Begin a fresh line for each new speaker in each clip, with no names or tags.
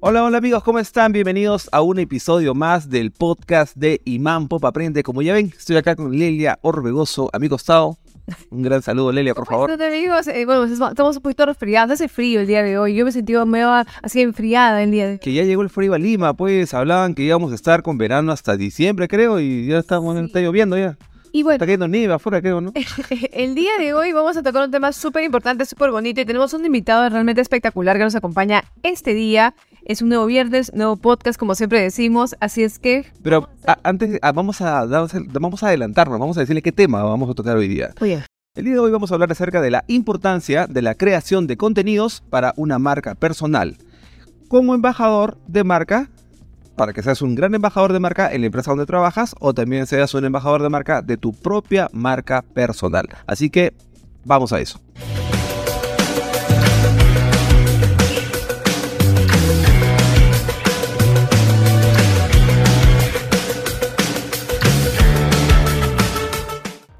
Hola, hola amigos, ¿cómo están? Bienvenidos a un episodio más del podcast de Imán Pop Aprende. Como ya ven, estoy acá con Lelia Orbegoso, amigo Estado. Un gran saludo, Lelia, por favor.
Amigos, Eh, bueno, pues, estamos un poquito resfriados, hace frío el día de hoy. Yo me he sentido medio así enfriada el día de hoy.
Que ya llegó el frío a Lima, pues hablaban que íbamos a estar con verano hasta diciembre, creo, y ya estamos, está lloviendo ya.
Y bueno,
Está cayendo nieve afuera, creo, ¿no?
el día de hoy vamos a tocar un tema súper importante, súper bonito y tenemos un invitado realmente espectacular que nos acompaña este día. Es un nuevo viernes, nuevo podcast, como siempre decimos, así es que...
Pero a- antes, a- vamos, a, vamos a adelantarnos, vamos a decirle qué tema vamos a tocar hoy día.
Oye,
El día de hoy vamos a hablar acerca de la importancia de la creación de contenidos para una marca personal. Como embajador de marca, para que seas un gran embajador de marca en la empresa donde trabajas o también seas un embajador de marca de tu propia marca personal. Así que vamos a eso.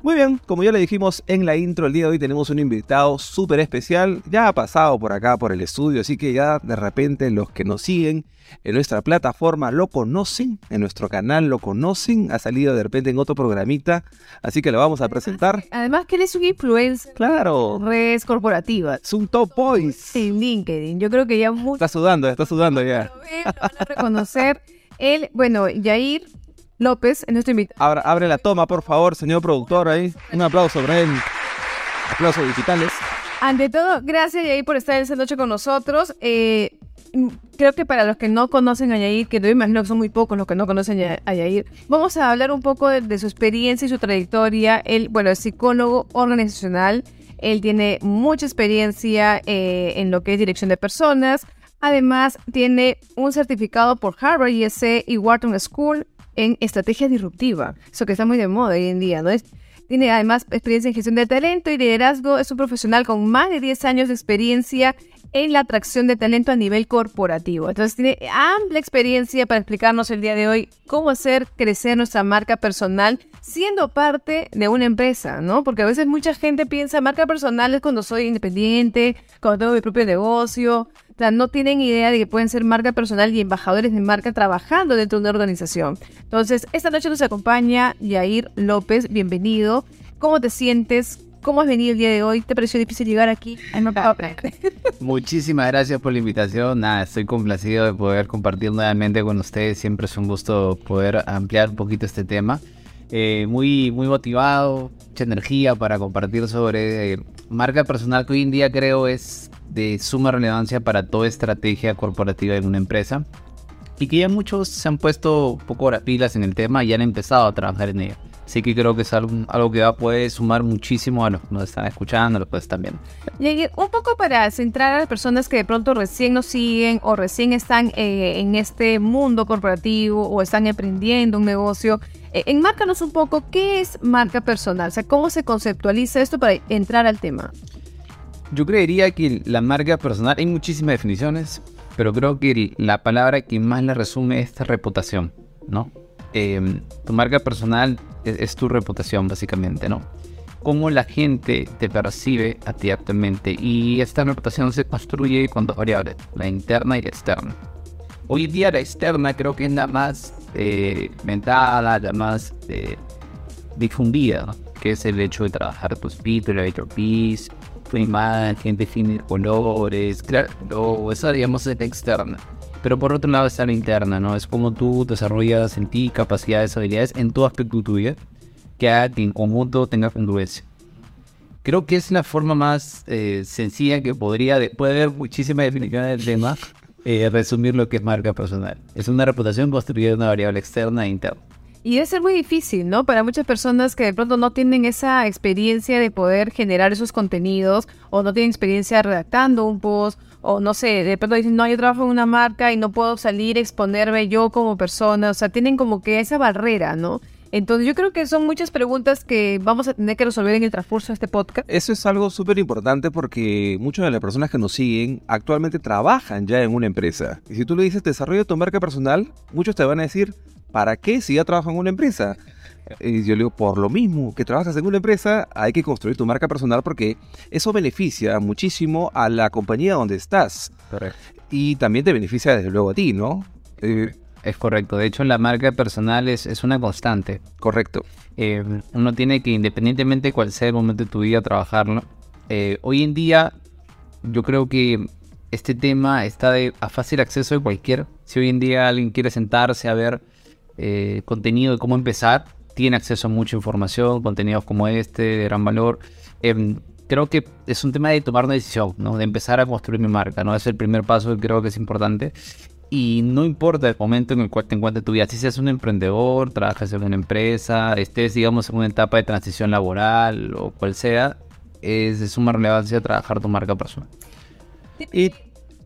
Muy bien, como ya le dijimos en la intro, el día de hoy tenemos un invitado súper especial. Ya ha pasado por acá, por el estudio, así que ya de repente los que nos siguen en nuestra plataforma lo conocen, en nuestro canal lo conocen. Ha salido de repente en otro programita, así que lo vamos a presentar.
además que él es un influencer
Claro,
redes corporativas.
es un top boys.
En LinkedIn, yo creo que ya muchos
Está sudando, está sudando ya.
lo van a reconocer. Él, bueno, Yair López es nuestro invitado.
Abra- abre la toma, por favor, señor productor ahí. Un aplauso para él. Aplausos digitales.
Ante todo, gracias Yair por estar esta noche con nosotros. Eh, mm, creo que para los que no conocen a Yair, que yo imagino que son muy pocos los que no conocen a Yair, vamos a hablar un poco de, de su experiencia y su trayectoria. Él, bueno, es psicólogo organizacional. Él tiene mucha experiencia eh, en lo que es dirección de personas. Además, tiene un certificado por Harvard, ISC y Wharton School en estrategia disruptiva. Eso que está muy de moda hoy en día, ¿no? Es, tiene además experiencia en gestión de talento y liderazgo. Es un profesional con más de 10 años de experiencia en la atracción de talento a nivel corporativo. Entonces tiene amplia experiencia para explicarnos el día de hoy cómo hacer crecer nuestra marca personal siendo parte de una empresa, ¿no? Porque a veces mucha gente piensa marca personal es cuando soy independiente, cuando tengo mi propio negocio. O sea, no tienen idea de que pueden ser marca personal y embajadores de marca trabajando dentro de una organización. Entonces, esta noche nos acompaña Yair López. Bienvenido. ¿Cómo te sientes? ¿Cómo has venido el día de hoy? ¿Te pareció difícil llegar aquí? Me
Muchísimas gracias por la invitación. Nada, estoy complacido de poder compartir nuevamente con ustedes. Siempre es un gusto poder ampliar un poquito este tema. Eh, muy, muy motivado, mucha energía para compartir sobre eh, marca personal que hoy en día creo es de suma relevancia para toda estrategia corporativa en una empresa. Y que ya muchos se han puesto un poco las pilas en el tema y han empezado a trabajar en ello. Así que creo que es algo, algo que va, puede sumar muchísimo a los que nos están escuchando, a los que están viendo.
Yair, un poco para centrar a las personas que de pronto recién nos siguen o recién están eh, en este mundo corporativo o están emprendiendo un negocio. Eh, enmárcanos un poco qué es marca personal, o sea, cómo se conceptualiza esto para entrar al tema.
Yo creería que la marca personal, hay muchísimas definiciones, pero creo que la palabra que más la resume es reputación, ¿no? Eh, tu marca personal es, tu reputación, básicamente, ¿no? Cómo la gente te percibe a. Y esta reputación se construye con dos variables, la interna y la externa. Hoy día la externa creo que es la más eh, mental, la más eh, difundida, que es el hecho de trabajar tu espíritu, el elevator piece, tu imagen, definir colores, claro, esa digamos es la externa. Pero por otro lado está la interna, ¿no? Es como tú desarrollas en ti capacidades, habilidades en todo aspecto de tu vida que haga que en conjunto tenga congruencia. Creo que es la forma más eh, sencilla que podría, de- puede haber muchísimas definiciones del tema, eh, resumir lo que es marca personal. Es una reputación construida de una variable externa e interna.
Y debe ser muy difícil, ¿no? Para muchas personas que de pronto no tienen esa experiencia de poder generar esos contenidos o no tienen experiencia redactando un post o no sé, de pronto dicen, no, yo trabajo en una marca y no puedo salir exponerme yo como persona. O sea, tienen como que esa barrera, ¿no? Entonces yo creo que son muchas preguntas que vamos a tener que resolver en el transcurso de este podcast.
Eso es algo súper importante porque muchas de las personas que nos siguen actualmente trabajan ya en una empresa. Y si tú le dices desarrolla tu marca personal, muchos te van a decir, ¿para qué si ya trabajas en una empresa? Y yo le digo, por lo mismo que trabajas en una empresa, hay que construir tu marca personal porque eso beneficia muchísimo a la compañía donde estás.
Correcto.
y también te beneficia desde luego a ti, ¿no?
Eh, es correcto. De hecho, la marca personal es, es una constante.
Correcto.
Eh, uno tiene que, independientemente de cuál sea el momento de tu vida, trabajarlo. Eh, hoy en día, yo creo que este tema está de, a fácil acceso de cualquiera. Si hoy en día alguien quiere sentarse a ver eh, contenido de cómo empezar, tiene acceso a mucha información, contenidos como este, de gran valor. Em, creo que es un tema de tomar una decisión, ¿no? De empezar a construir mi marca, ¿no? Es el primer paso que creo que es importante. Y no importa el momento en el cual te encuentres tu vida, si seas un emprendedor, trabajas en una empresa, estés, digamos, en una etapa de transición laboral o cual sea, es de suma relevancia trabajar tu marca personal.
Y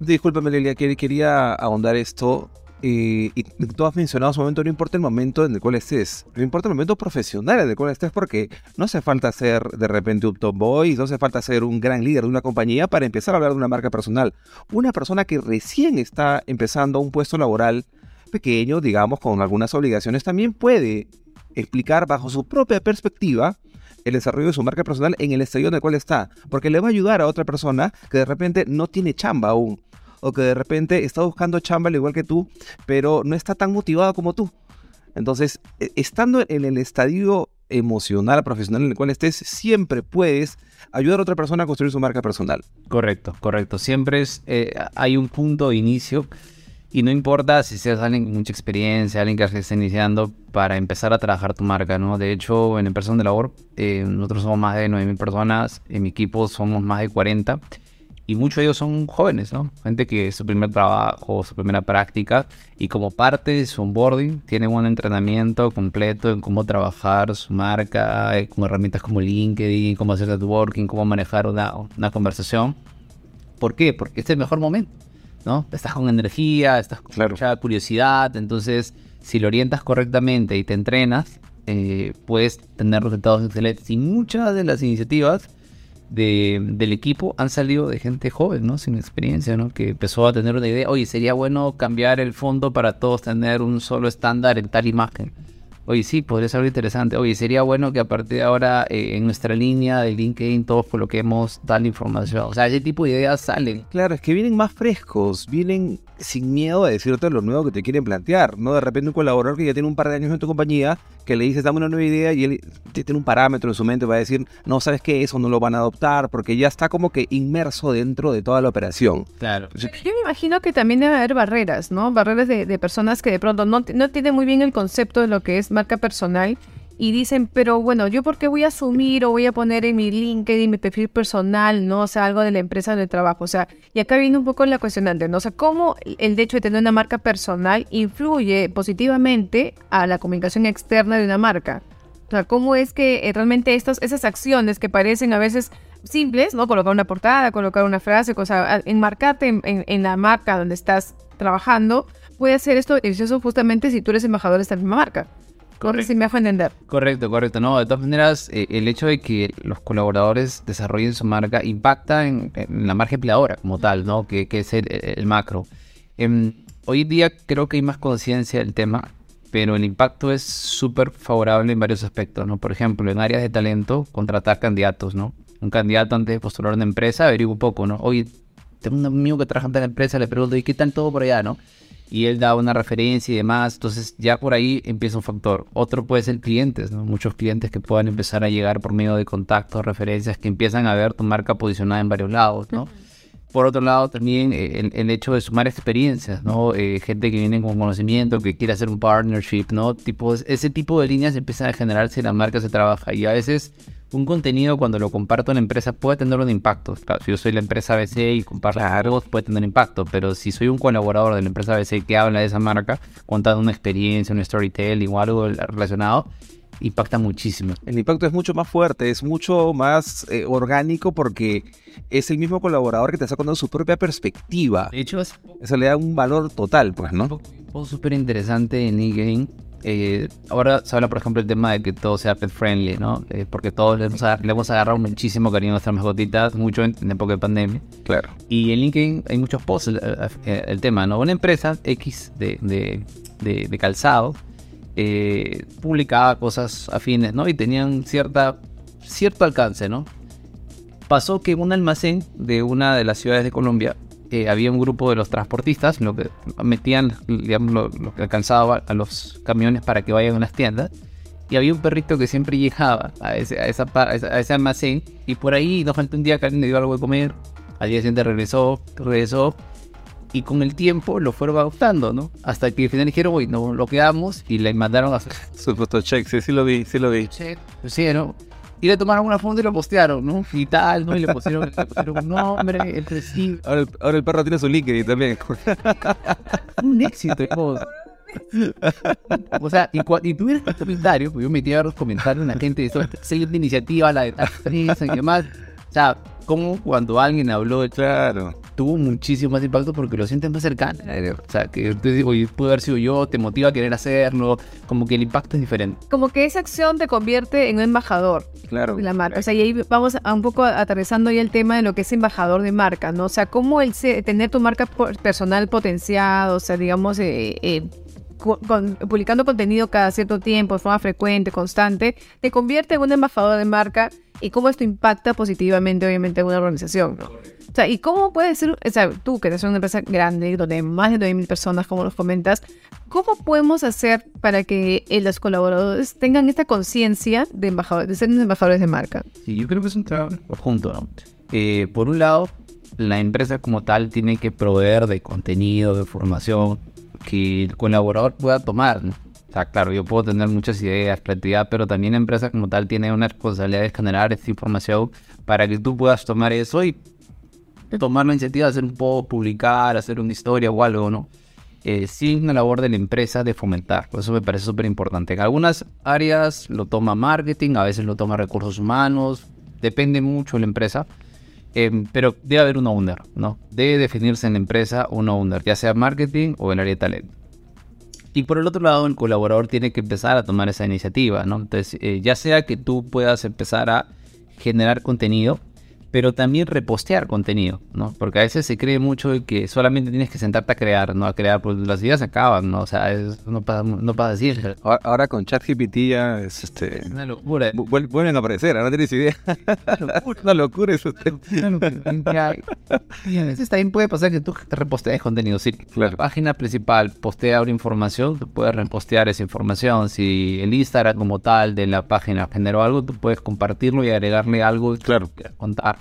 discúlpame, Lelia, quería ahondar esto y, tú has mencionado su momento, no importa el momento en el cual estés, no importa el momento profesional en el cual estés, porque no hace falta ser de repente un top boy, no hace falta ser un gran líder de una compañía para empezar a hablar de una marca personal. Una persona que recién está empezando un puesto laboral pequeño, digamos, con algunas obligaciones, también puede explicar bajo su propia perspectiva el desarrollo de su marca personal en el estadio en el cual está, porque le va a ayudar a otra persona que de repente no tiene chamba aún o que de repente está buscando chamba al igual que tú, pero no está tan motivado como tú. Entonces, e, estando en el estadio emocional, profesional en el cual estés, siempre puedes ayudar a otra persona a construir su marca personal.
Correcto, correcto. Siempre es, eh, hay un punto de inicio y no importa si seas alguien con mucha experiencia, alguien que esté iniciando para empezar a trabajar tu marca, ¿no? De hecho, en Empresa de Labor, eh, nosotros somos más de 9.000 personas, en mi equipo somos más de 40 y muchos de ellos son jóvenes, ¿no? Gente que es su primer trabajo, su primera práctica y como parte de su onboarding tienen un entrenamiento completo en cómo trabajar su marca, eh, con herramientas como LinkedIn, cómo hacer networking, cómo manejar una, una conversación. ¿Por qué? Porque este es el mejor momento, ¿no? Estás con energía, estás con mucha curiosidad, entonces si lo orientas correctamente y te entrenas, eh, puedes tener resultados excelentes. Y muchas de las iniciativas del equipo han salido de gente joven, ¿no? Sin experiencia, ¿no? Que empezó a tener una idea, oye, sería bueno cambiar el fondo para todos tener un solo estándar en tal imagen. Oye, sí, podría ser algo interesante. Oye, sería bueno que a partir de ahora eh, en nuestra línea de LinkedIn todos coloquemos tal información. O sea, ese tipo de ideas salen.
Claro, es que vienen más frescos, vienen sin miedo a decirte lo nuevo que te quieren plantear. No de repente un colaborador que ya tiene un par de años en tu compañía que le dices, dame una nueva idea y él tiene un parámetro en su mente, va a decir, no, ¿sabes qué? Eso no lo van a adoptar porque ya está como que inmerso dentro de toda la operación.
Claro.
Yo me imagino que también debe haber barreras, ¿no? Barreras de, de personas que de pronto no, no tienen muy bien el concepto de lo que es marca personal y dicen, pero bueno, ¿yo por qué voy a asumir o voy a poner en mi LinkedIn, mi perfil personal, ¿no? O sea, algo de la empresa donde trabajo. O sea, y acá viene un poco la cuestionante, ¿no? O sea, ¿cómo el hecho de tener una marca personal influye positivamente a la comunicación externa de una marca? O sea, ¿cómo es que eh, realmente estas, esas acciones que parecen a veces simples, ¿no? Colocar una portada, colocar una frase, cosa, enmarcarte en, la marca donde estás trabajando, puede hacer esto beneficioso justamente si tú eres embajador de esta misma marca. Correcto. Si me hago entender.
Correcto, correcto. No, de todas maneras, eh, el hecho de que los colaboradores desarrollen su marca impacta en, la marca empleadora como tal, ¿no? Que, es el, macro. Em, hoy en día creo que hay más conciencia del tema, pero el impacto es súper favorable en varios aspectos, ¿no? Por ejemplo, en áreas de talento, contratar candidatos, ¿no? Un candidato antes de postular una empresa averigua un poco, ¿no? Oye, tengo un amigo que trabaja en la empresa, le pregunto, ¿y qué tal todo por allá, no? Y él da una referencia y demás. Entonces ya por ahí empieza un factor. Otro puede ser clientes, ¿no? Muchos clientes que puedan empezar a llegar por medio de contactos, referencias, que empiezan a ver tu marca posicionada en varios lados, ¿no? Por otro lado, también eh, el, hecho de sumar experiencias, ¿no? Eh, gente que viene con conocimiento, que quiere hacer un partnership, ¿no? Tipo, ese tipo de líneas empiezan a generarse y la marca se trabaja. Y a veces un contenido cuando lo comparto en la empresa puede tener un impacto. si yo soy la empresa ABC y comparto algo, puede tener impacto, pero si soy un colaborador de la empresa ABC que habla de esa marca, contando una experiencia, un storytelling o algo relacionado, impacta muchísimo.
El impacto es mucho más fuerte, es mucho más eh, orgánico porque es el mismo colaborador que te está contando su propia perspectiva.
De hecho,
eso le da un valor total, pues, ¿no?
Un súper interesante en LinkedIn eh, ahora se habla, por ejemplo, el tema de que todo sea pet friendly, ¿no? Eh, porque todos le hemos, agarrado muchísimo cariño a nuestras mascotitas, mucho en, época de pandemia.
Claro.
Y en LinkedIn hay muchos posts eh, el, tema, ¿no? Una empresa X de, de, de, calzado publicaba cosas afines, ¿no? Y tenían cierta, cierto alcance, ¿no? Pasó que un almacén de una de las ciudades de Colombia eh, había un grupo de los transportistas, lo que metían, digamos, lo, lo que alcanzaba a los camiones para que vayan a las tiendas. Y había un perrito que siempre llegaba a ese, a esa, a esa- a ese almacén. Y por ahí nos faltó un día que alguien le dio algo de comer. Al día siguiente regresó, regresó. Y con el tiempo lo fueron adoptando, ¿no? Hasta que al final dijeron, uy, no, lo quedamos. Y le mandaron a su
Su fotocheck, sí, sí lo vi, sí lo vi.
che, pusieron. Y le tomaron una foto y lo postearon, ¿no? Y tal, ¿no? Y le pusieron, le pusieron un nombre, el recibo.
Ahora el, ahora el perro tiene su LinkedIn también.
un éxito, hijo. O sea, y, y tuvieras los comentarios, pues yo metía los comentarios en la gente de esto, siguiente iniciativa, la de y demás. O sea, como cuando alguien habló de
Claro.
Tuvo muchísimo más impacto porque lo sientes más cercano. O sea, que te digo, oye, puede haber sido yo, te motiva a querer hacerlo, como que el impacto es diferente.
Como que esa acción te convierte en un embajador
Claro.
de la marca. O sea, y ahí vamos a un poco aterrizando ya el tema de lo que es embajador de marca, ¿no? O sea, cómo el tener tu marca personal potenciada, o sea, digamos, eh, eh, con- publicando contenido cada cierto tiempo, de forma frecuente, constante, te convierte en un embajador de marca y cómo esto impacta positivamente, obviamente, en una organización, ¿no? O sea, ¿y cómo puede ser, o sea, tú que eres una empresa grande, donde hay más de 9.000 personas, como nos comentas, ¿cómo podemos hacer para que eh, los colaboradores tengan esta conciencia de, embajador- de ser embajadores de marca?
Sí, yo creo que es un trabajo conjunto, ¿no? Eh, por un lado, la empresa como tal tiene que proveer de contenido, de formación que el colaborador pueda tomar, ¿no? O sea, claro, yo puedo tener muchas ideas, creatividad, pero también la empresa como tal tiene una responsabilidad de generar esta información para que tú puedas tomar eso y tomar la iniciativa de hacer un post, publicar, hacer una historia o algo, ¿no? Eh, sí una labor de la empresa de fomentar, eso me parece súper importante. En algunas áreas lo toma marketing, a veces lo toma recursos humanos, depende mucho de la empresa, eh, pero debe haber un owner, ¿no? Debe definirse en la empresa un owner, ya sea marketing o el área de talento. Y por el otro lado, el colaborador tiene que empezar a tomar esa iniciativa, ¿no? Entonces, eh, ya sea que tú puedas empezar a generar contenido, pero también repostear contenido, ¿no? Porque a veces se cree mucho que solamente tienes que sentarte a crear, ¿no? A crear, pues las ideas se acaban, ¿no? O sea, es- no pasa, no pasa así.
Ahora, ahora con ChatGPT ya es este.
una locura.
vu- vuel- Vuelven a aparecer, ahora tienes idea. Una locura eso.
Y a veces también puede pasar que tú te repostees contenido. Si
Claro.
la página principal postea ahora información, tú puedes repostear esa información. Si el Instagram como tal de la página generó algo, tú puedes compartirlo y agregarle algo
Claro.
contar.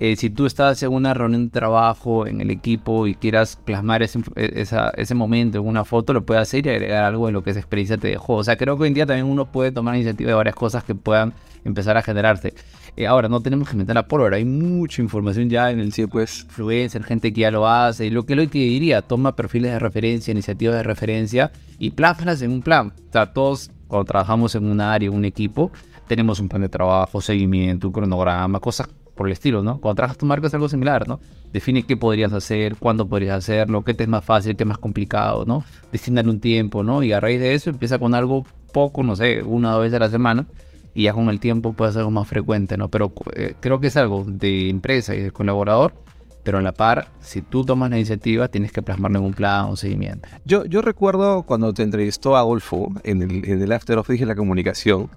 Eh, si tú estás en una reunión de trabajo en el equipo y quieras plasmar ese, esa- ese momento en una foto, lo puedes hacer y agregar algo de lo que esa experiencia te dejó. O sea, creo que hoy en día también uno puede tomar iniciativa de varias cosas que puedan empezar a generarse. Eh, ahora, no tenemos que inventar la pólvora, hay mucha información ya en el
Sí, pues.
influencer, gente que ya lo hace. Y lo que lo que diría, toma perfiles de referencia, iniciativas de referencia y plásmalas en un plan. O sea, todos cuando trabajamos en un área, un equipo, tenemos un plan de trabajo, seguimiento, un cronograma, cosas por el estilo, ¿no? Cuando trabajas tu marca es algo similar, ¿no? Define qué podrías hacer, cuándo podrías hacerlo, qué te es más fácil, qué es más complicado, ¿no? Destinarle un tiempo, ¿no? Y a raíz de eso empieza con algo poco, no sé, una o dos veces a la semana y ya con el tiempo puede ser algo más frecuente, ¿no? Pero eh, creo que es algo de empresa y de colaborador, pero a la par, si tú tomas la iniciativa, tienes que plasmarlo en un plan, un seguimiento.
Yo, yo recuerdo cuando te entrevistó Adolfo en el, en el After Office de la comunicación,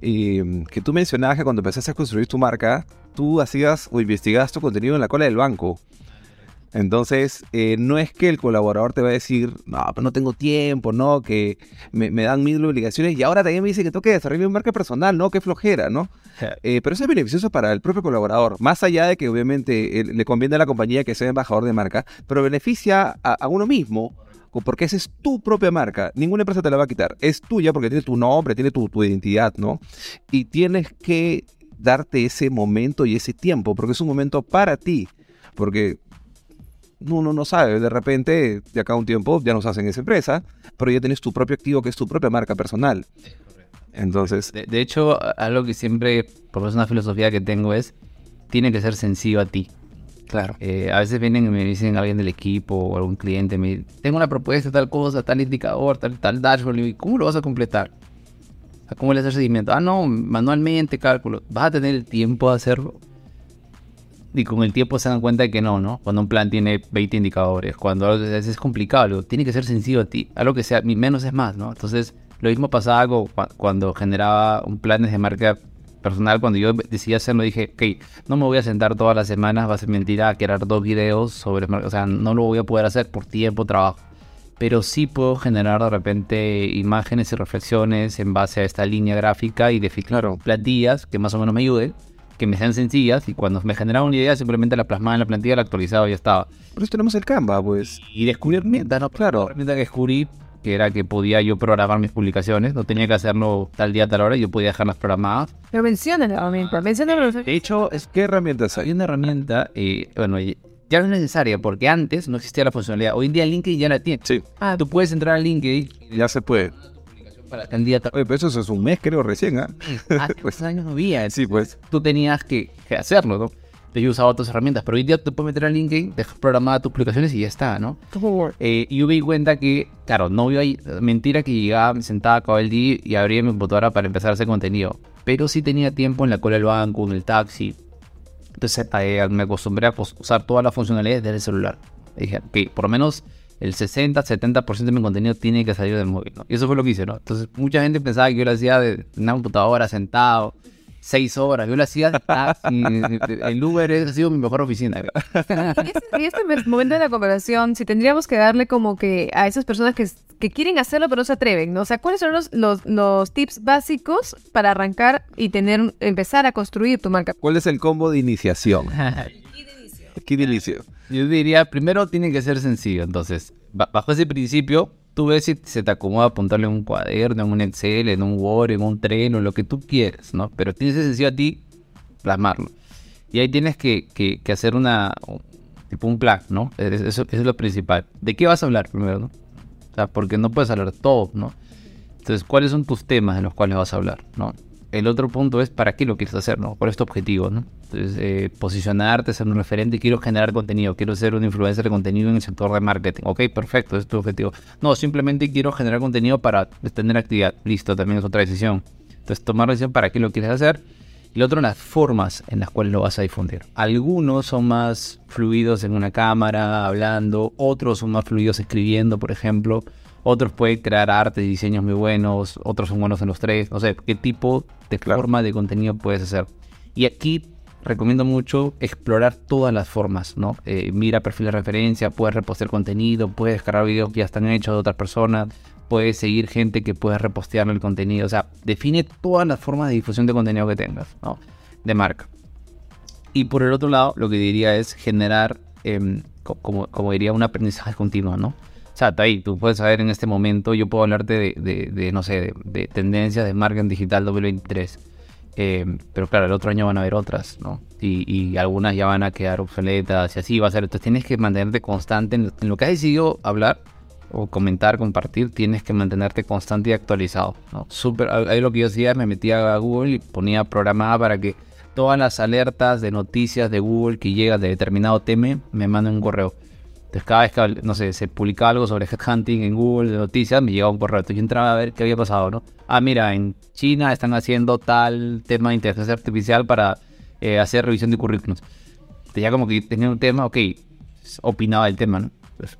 y, mm, que tú mencionabas que cuando empezaste a construir tu marca, tú hacías o investigabas tu contenido en la cola del banco. Entonces, eh, no es que el colaborador te va a decir, no, pero no tengo tiempo, no, que me, me dan mil obligaciones y ahora también me dice que tengo que desarrollar mi marca personal, no, qué flojera, ¿no? Eh, pero eso es beneficioso para el propio colaborador, más allá de que obviamente eh, le conviene a la compañía que sea embajador de marca, pero beneficia a, a uno mismo, porque esa es tu propia marca, ninguna empresa te la va a quitar, es tuya porque tiene tu nombre, tiene tu, tu identidad, ¿no? Y tienes que darte ese momento y ese tiempo, porque es un momento para ti, porque uno no sabe, de repente, de acá a un tiempo ya no estás en esa empresa, pero ya tienes tu propio activo que es tu propia marca personal. Entonces,
De, de hecho, a- algo que siempre, por menos una filosofía que tengo es, tiene que ser sencillo a ti.
claro.
Eh, a veces vienen y me dicen alguien del equipo o algún cliente, me tengo una propuesta, tal cosa, tal indicador, tal, tal dashboard, y ¿cómo lo vas a completar? ¿Cómo le haces seguimiento? Ah, no, manualmente, cálculo. ¿Vas a tener el tiempo de hacerlo? Y con el tiempo se dan cuenta de que no, ¿no? Cuando un plan tiene 20 indicadores, cuando a veces es complicado, tiene que ser sencillo a ti. Algo que sea, menos es más, ¿no? Entonces, lo mismo pasaba algo cua- cuando generaba un plan de marca personal, cuando yo decidí hacerlo, dije, ok, no me voy a sentar todas las semanas, va a ser mentira, a crear dos videos sobre, o sea, no lo voy a poder hacer por tiempo, trabajo. Pero sí puedo generar de repente imágenes y reflexiones en base a esta línea gráfica y definir
Claro.
plantillas que más o menos me ayuden, que me sean sencillas y cuando me generaba una idea simplemente la plasmaba en la plantilla, la actualizaba y ya estaba.
Por eso tenemos el Canva, pues.
Y descubrí herramientas, ¿no? Claro. La herramienta que descubrí que era que podía yo programar mis publicaciones, no tenía que hacerlo tal día, tal hora, yo podía dejarlas programadas.
Pero menciona la herramienta, menciona la
De hecho, es
¿Qué herramientas
hay
hay?
una herramienta, eh, bueno, y- ya no es necesaria porque antes no existía la funcionalidad. Hoy en día LinkedIn ya la tiene.
Sí,
Ah,
Tú puedes entrar a LinkedIn
ya se puede.
para tal
Oye, pero eso es un mes, creo, recién, ¿ah?
Hace
Pues-
años no había.
Sí, pues.
Tú tenías que, que hacerlo, ¿no? Yo usaba otras herramientas, pero hoy en día tú puedes meter a LinkedIn, dejas programadas tus publicaciones y ya está, ¿no? Eh, y yo me di cuenta que, claro, no iba ahí, mentira que llegaba, me sentaba, acababa el día y abría mi computadora para empezar a hacer contenido. Pero sí tenía tiempo en la cola del banco, en el taxi. Entonces me acostumbré a usar todas las funcionalidades del celular. Dije, ok, por lo menos el 60, 70% de mi contenido tiene que salir del móvil, ¿no? Y eso fue lo que hice, ¿no? Entonces mucha gente pensaba que yo lo hacía de una computadora sentado, seis horas. Yo lo hacía taxi, el Uber ha sido mi mejor oficina.
Y este, y este momento de la conversación, si tendríamos que darle como que a esas personas que, que quieren hacerlo pero no se atreven, ¿no? O sea, ¿cuáles son los, los, los tips básicos para arrancar y tener, empezar a construir tu marca?
¿Cuál es el combo de iniciación? ¿Qué de inicio?
Yo diría, primero tiene que ser sencillo. Entonces, ba- bajo ese principio, tú ves si se te acomoda apuntarle en un cuaderno, en un Excel, en un Word, en un tren o lo que tú quieres, ¿no? Pero tiene que ser sencillo a ti plasmarlo. Y ahí tienes que, que- hacer una, un- tipo un plan, ¿no? Es- Eso, eso es lo principal. ¿De qué vas a hablar primero, no? O sea, porque no puedes hablar de todo, ¿no? Entonces, ¿cuáles son tus temas en los cuales vas a hablar, no? El otro punto es para qué lo quieres hacer, ¿no? ¿Cuál es tu objetivo, no? Entonces, eh, posicionarte, ser un referente, quiero generar contenido, quiero ser un influencer de contenido en el sector de marketing. Ok, perfecto, es tu objetivo. No, simplemente quiero generar contenido para tener actividad. Listo, también es otra decisión. Entonces, tomar decisión para qué lo quieres hacer. Y lo otro, las formas en las cuales lo vas a difundir. Algunos son más fluidos en una cámara, hablando. Otros son más fluidos escribiendo, por ejemplo. Otros pueden crear arte y diseños muy buenos. Otros son buenos en los tres. No sé, qué tipo de
Claro.
forma de contenido puedes hacer. Y aquí recomiendo mucho explorar todas las formas, ¿no? Eh, mira perfil de referencia, puedes repostear contenido, puedes descargar videos que ya están hechos de otras personas, puedes seguir gente que puedes repostear el contenido. O sea, define todas las formas de difusión de contenido que tengas, ¿no? De marca. Y por el otro lado, lo que diría es generar, em, co- como, como diría, un aprendizaje continuo, ¿no? Sea, ahí tú puedes saber en este momento, yo puedo hablarte de, de- de, no sé, de, de tendencias de marketing digital 2023. Em, pero claro, el otro año van a haber otras, ¿no? Y, y algunas ya van a quedar obsoletas y así va a ser. Entonces tienes que mantenerte constante en lo, que has decidido hablar o comentar, compartir, tienes que mantenerte constante y actualizado, ¿no? Súper, ahí lo que yo hacía, me metía a Google y ponía programada para que todas las alertas de noticias de Google que llegan de determinado tema me manden un correo. Entonces cada vez que, no sé, se publicaba algo sobre headhunting en Google de noticias, me llegaba un correo. Entonces yo entraba a ver qué había pasado, ¿no? Ah, mira, en China están haciendo tal tema de inteligencia artificial para eh, hacer revisión de currículums. Ya como que tenía un tema, ok, opinaba del tema, ¿no? Pues,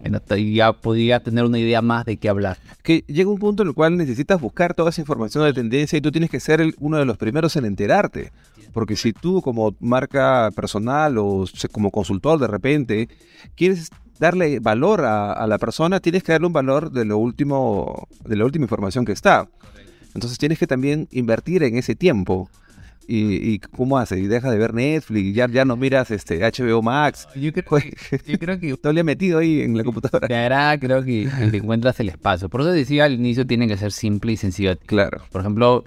ya podía tener una idea más de qué hablar.
Que llega un punto en el cual necesitas buscar toda esa información de tendencia y tú tienes que ser uno de los primeros en enterarte. Porque si tú como marca personal o como consultor de repente quieres darle valor a, a la persona, tienes que darle un valor de lo último, de la última información que está. Entonces tienes que también invertir en ese tiempo. Y, y cómo haces, y dejas de ver Netflix, ya, ya no miras este HBO Max.
Yo creo
que-
yo creo que
Todo le he metido ahí en la computadora.
de verdad creo que que encuentras el espacio. Por eso decía al inicio tiene que ser simple y sencillo.
Claro.
Por ejemplo,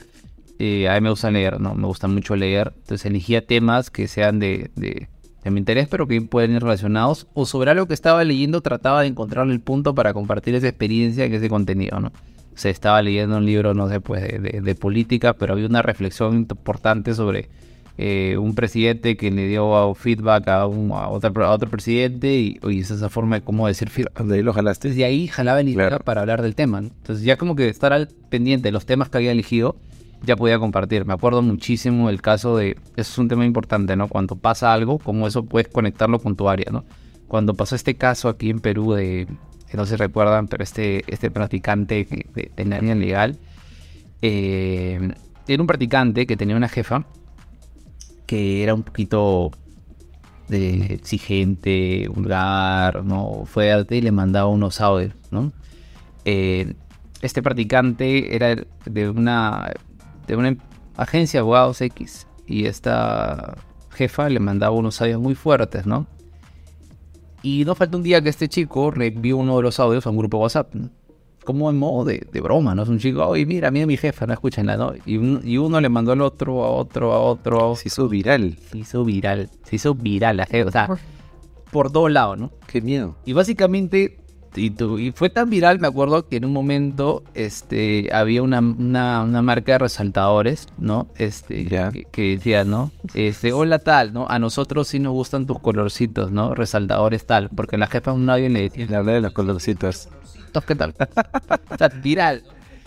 eh, a mí me gusta leer, ¿no? Me gusta mucho leer. Entonces elegía temas que sean de, de, de mi interés, pero que pueden ir relacionados. O sobre algo que estaba leyendo, trataba de encontrar el punto para compartir esa experiencia en ese contenido, ¿no? Se estaba leyendo un libro, no sé, pues de, de- de política, pero había una reflexión importante sobre eh, un presidente que le dio feedback a, un, a, otro, a otro presidente y, y es esa forma de cómo decir feedback.
De ahí lo jalaste.
De ahí jalaba el
Claro.
para hablar del tema. ¿no? Entonces ya como que estar al pendiente de los temas que había elegido, ya podía compartir. Me acuerdo muchísimo el caso de, eso es un tema importante, ¿no? Cuando pasa algo, cómo eso puedes conectarlo con tu área, ¿no? Cuando pasó este caso aquí en Perú de, no se recuerdan, pero este, este practicante de, de línea legal, eh, era un practicante que tenía una jefa que era un poquito de exigente, vulgar, ¿no? Fue a y le mandaba unos audios, ¿no? Eh, este practicante era de una, de una agencia de abogados X y esta jefa le mandaba unos audios muy fuertes, ¿no? Y no falta un día que este chico le envió uno de los audios a un grupo de WhatsApp, ¿no? como en modo de, broma, ¿no? Es un chico, oye, mira, mira mi jefa, no escúchenla, ¿no? Y, y, uno le mandó al otro, a otro, a otro.
Se hizo viral.
Se hizo viral. Se hizo viral la jefa, o sea, por todos lados, ¿no?
Qué miedo.
Y básicamente y, fue tan viral, me acuerdo, que en un momento este, había una, marca de resaltadores, ¿no? Este, que, decía, ¿no? Este, hola tal, ¿no? A nosotros sí nos gustan tus colorcitos, ¿no? Resaltadores tal, porque la jefa nadie le decía.
Le hablé de los colorcitos.
¿Qué tal? o sea, viral.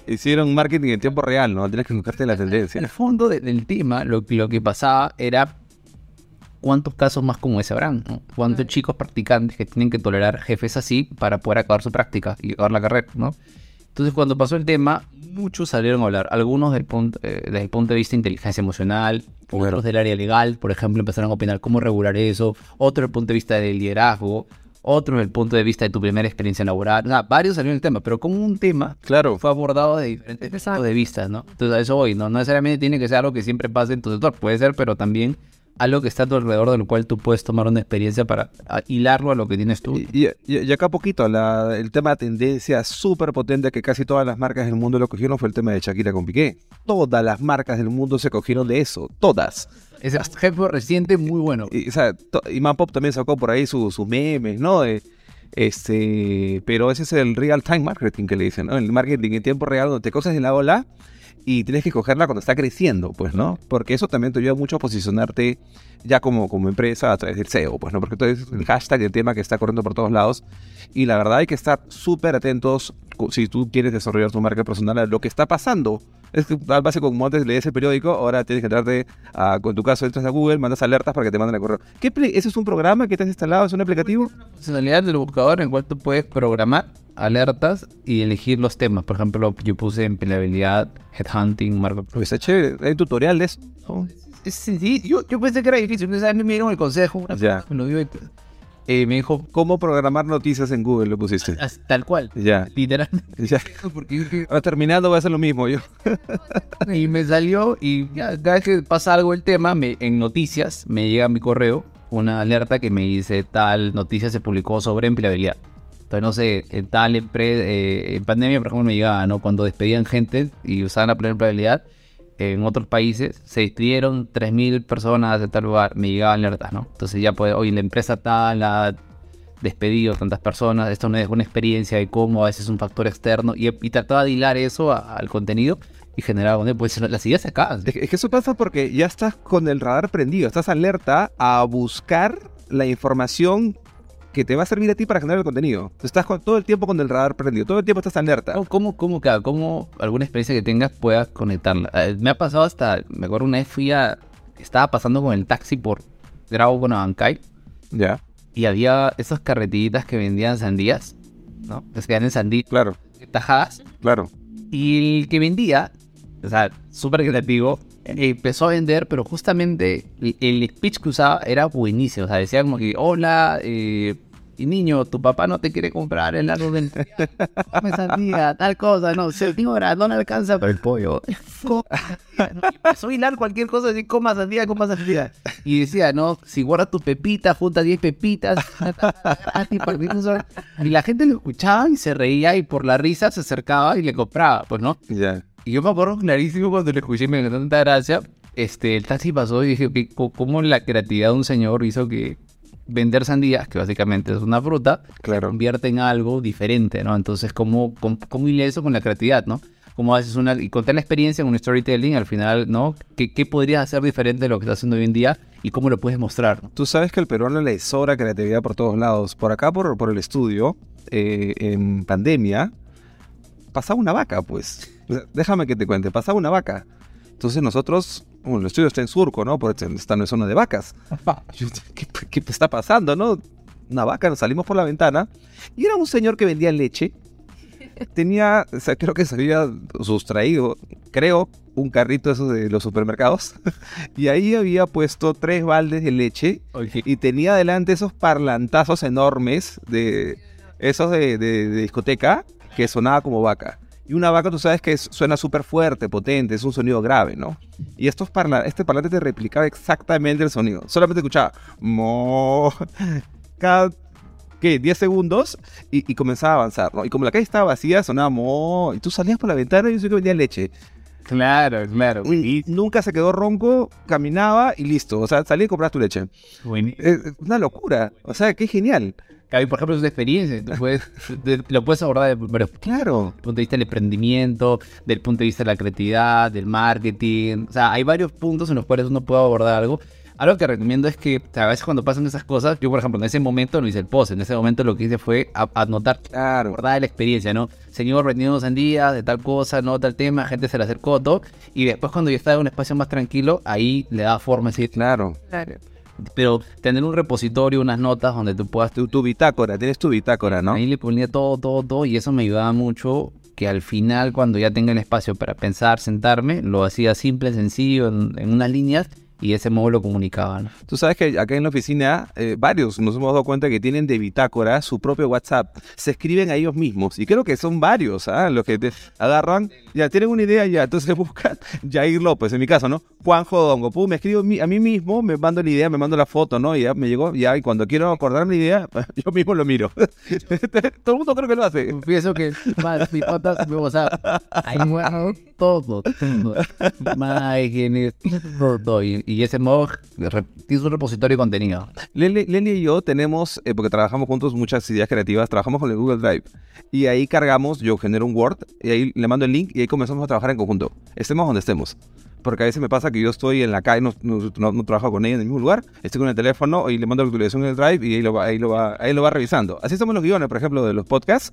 Hicieron marketing en tiempo real, ¿no? Tienes que buscarte la tendencia.
En el fondo del tema, lo, lo que pasaba era cuántos casos más como ese habrán, cuántos chicos practicantes que tienen que tolerar jefes así para poder acabar su práctica y acabar la carrera, ¿no? Entonces cuando pasó el tema, muchos salieron a hablar, algunos del punto, eh, desde el punto de vista de inteligencia emocional, otros del área legal, por ejemplo, empezaron a opinar cómo regular eso, otros del punto de vista del liderazgo, otros del punto de vista de tu primera experiencia laboral, varios salieron del tema, pero como un tema
claro.
fue abordado de diferentes puntos de vista, ¿no? Entonces a eso hoy, ¿no? No necesariamente tiene que ser algo que siempre pase en tu sector, puede ser, pero también algo que está a tu alrededor de lo cual tú puedes tomar una experiencia para hilarlo a lo que tienes tú.
Y, y, acá poquito, el tema de tendencia súper potente que casi todas las marcas del mundo lo cogieron fue el tema de Shakira con Piqué. Todas las marcas del mundo se cogieron de eso, todas.
Ese ejemplo reciente muy bueno.
Y, o sea, y Pop también sacó por ahí sus memes, ¿no? este, pero ese es el real time marketing que le dicen, ¿no? El marketing en tiempo real donde te coges de la ola y tienes que cogerla cuando está creciendo, pues, ¿no? Porque eso también te ayuda mucho a posicionarte ya como, como empresa a través del SEO, pues, ¿no? Porque todo es el hashtag, el tema que está corriendo por todos lados. Y la verdad hay que estar súper atentos si tú quieres desarrollar tu marca personal a lo que está pasando. Es que al base como antes leías el periódico, ahora tienes que entrarte a, en tu caso, entras a Google, mandas alertas para que te manden el correo. ¿Qué ¿Ese es un programa que te has instalado? ¿Es un aplicativo?
Es una funcionalidad del buscador en el cual tú puedes programar alertas y elegir los temas. Por ejemplo, yo puse empleabilidad, headhunting, marco.
Pues está chévere. Hay tutoriales.
Sí, yo, yo pensé que era difícil. Me dieron el consejo.
Ya.
Me lo dio eh, me dijo,
¿cómo programar noticias en Google? Lo pusiste.
Tal cual.
Ya.
Literalmente.
Ya. Porque Ahora terminando voy a hacer lo mismo yo.
y me salió y cada vez que pasa algo el tema, me, en noticias me llega a mi correo una alerta que me dice tal noticia se publicó sobre empleabilidad. Entonces, no sé, en tal empresa, eh, en pandemia, por ejemplo, me llegaba, ¿no? Cuando despedían gente y usaban la plena empleabilidad, en otros países se despidieron 3.000 personas de tal lugar, me llegaban alertas, ¿no? Entonces ya puede, oye, la empresa tal ha despedido tantas personas, esto no es una experiencia de cómo a veces es un factor externo, y, y trataba de hilar eso al contenido y generaba contenido, pues las ideas se acaban.
Es que eso pasa porque ya estás con el radar prendido, estás alerta a buscar la información que te va a servir a ti para generar el contenido. estás todo el tiempo con el radar prendido, todo el tiempo estás alerta.
¿Cómo, cómo, cómo alguna experiencia que tengas puedas conectarla? Eh, me ha pasado hasta, me acuerdo una vez fui a, estaba pasando con el taxi por Grau con Abancay.
Ya.
Y había esas carretillitas que vendían sandías, ¿no? Que se en sandías.
Claro.
Tajadas.
Claro.
Y el que vendía, o sea, súper creativo, empezó a vender, pero justamente el, speech que usaba era buenísimo. O sea, decía como que, hola, eh, y niño, tu papá no te quiere comprar el árbol del come sandía, tal cosa, no, señora, no le alcanza el pollo. empezó a hilar cualquier cosa, decir, coma sandía, coma sandía. Y decía, no, si guardas tu pepita, junta 10 pepitas, y la gente lo escuchaba y se reía y por la risa se acercaba y le compraba, pues, ¿no?
Ya.
Y yo me acuerdo clarísimo cuando le escuché y me dio tanta gracia. Este, el taxi pasó y dije, okay, ¿cómo la creatividad de un señor hizo que vender sandías, que básicamente es una fruta,
claro.
convierte en algo diferente, ¿no? Entonces, ¿cómo, cómo, cómo eso con la creatividad, no? ¿Cómo haces una... y contar la experiencia en un storytelling, al final, ¿no? ¿Qué, ¿Qué, podrías hacer diferente de lo que estás haciendo hoy en día y cómo lo puedes mostrar?
Tú sabes que al peruano le sobra creatividad por todos lados. Por acá, por, por el estudio, eh, en pandemia, pasaba una vaca, pues. Déjame que te cuente, pasaba una vaca. Entonces nosotros, bueno, el estudio está en Surco, ¿no? Porque está en zona de vacas. ¿Qué, ¿Qué, está pasando, no? Una vaca, nos salimos por la ventana y era un señor que vendía leche tenía, o sea, creo que se había sustraído, creo, un carrito esos de los supermercados. y ahí había puesto tres baldes de leche y tenía delante esos parlantazos enormes de esos de, de- de discoteca que sonaba como vaca. Y una vaca, tú sabes que es- suena súper fuerte, potente, es un sonido grave, ¿no? Y estos parla este parlante te replicaba exactamente el sonido. Solamente escuchaba mo cada ¿qué? 10 segundos y, y comenzaba a avanzar, ¿no? Y como la calle estaba vacía, sonaba mo y tú salías por la ventana y yo sé que vendía leche.
Claro, claro.
Y nunca se quedó ronco, caminaba y listo. O sea, salía y comprabas tu leche.
Buenísimo.
Es una locura. O sea, qué genial.
Gaby, por ejemplo, es una experiencia. Tú puedes, lo puedes abordar desde varios
Claro.
punto de vista del emprendimiento, del punto de vista de la creatividad, del marketing. O sea, hay varios puntos en los cuales uno puede abordar algo. Algo que recomiendo es que o sea, a veces cuando pasan esas cosas, yo por ejemplo en ese momento no hice el post, en ese momento lo que hice fue anotar
Claro.
abordar la experiencia, ¿no? Señor, vendiendo sandías de tal cosa, no tal tema, gente se le acercó, todo. Y después cuando yo estaba en un espacio más tranquilo, ahí le da forma, así.
Claro.
Claro.
Pero tener un repositorio, unas notas donde tú puedas
Tu, tu bitácora, tienes tu bitácora, ¿no?
Ahí le ponía todo, todo, todo y eso me ayudaba mucho que al final cuando ya tenga el espacio para pensar, sentarme, lo hacía simple, sencillo, en, en unas líneas y de ese modo lo comunicaba. ¿no?
Tú sabes que acá en la oficina eh, varios nos hemos dado cuenta que tienen de bitácora su propio WhatsApp. Se escriben a ellos mismos y creo que son varios ¿ah? los que te agarran, ya tienen una idea ya, entonces buscan Jair López, en mi caso, ¿no? Juan Jodongo, pum, me escribo mi- a mí mismo, me mando la idea, me mando la foto, ¿no? Y ya me llegó, ya, y cuando quiero acordarme la idea, yo mismo lo miro. Todo el mundo creo que lo hace.
Pienso que más mi patas me WhatsApp. Ahí muero todo, todo. Imágenes, todo. Y, y ese modo tienes un repositorio de contenido.
Leli, Leli y yo tenemos, eh, porque trabajamos juntos muchas ideas creativas, trabajamos con el Google Drive. Y ahí cargamos, yo genero un Word, y ahí le mando el link y ahí comenzamos a trabajar en conjunto. Estemos donde estemos. Porque a veces me pasa que yo estoy en la calle, no, no, no- no trabajo con ella en el mismo lugar, estoy con el teléfono y le mando la actualización en el Drive y ahí lo va, ahí lo va, ahí lo va revisando. Así somos los guiones, por ejemplo, de los podcasts.